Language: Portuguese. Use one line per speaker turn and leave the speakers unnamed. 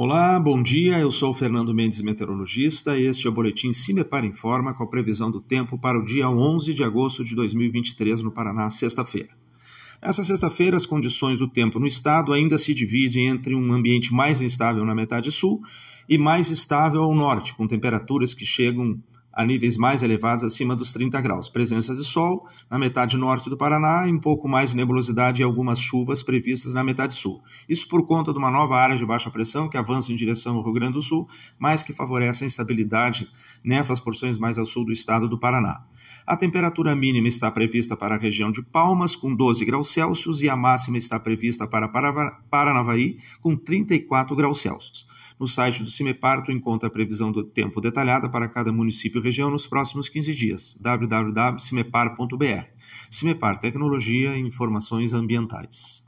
Olá, bom dia. Eu sou o Fernando Mendes, meteorologista, este é o boletim Cimepar Informa com a previsão do tempo para o dia 11 de agosto de 2023 no Paraná, sexta-feira. Nessa sexta-feira, as condições do tempo no estado ainda se dividem entre um ambiente mais instável na metade sul e mais estável ao norte, com temperaturas que chegam a níveis mais elevados acima dos 30 graus. Presença de sol na metade norte do Paraná e um pouco mais de nebulosidade e algumas chuvas previstas na metade sul. Isso por conta de uma nova área de baixa pressão que avança em direção ao Rio Grande do Sul, mas que favorece a instabilidade nessas porções mais ao sul do estado do Paraná. A temperatura mínima está prevista para a região de Palmas, com 12 graus Celsius, e a máxima está prevista para Paranavaí, com 34 graus Celsius. No site do CIMEPAR, tu encontra a previsão do tempo detalhada para cada município região nos próximos 15 dias. www.cimepar.br. CIMEPAR Tecnologia e Informações Ambientais.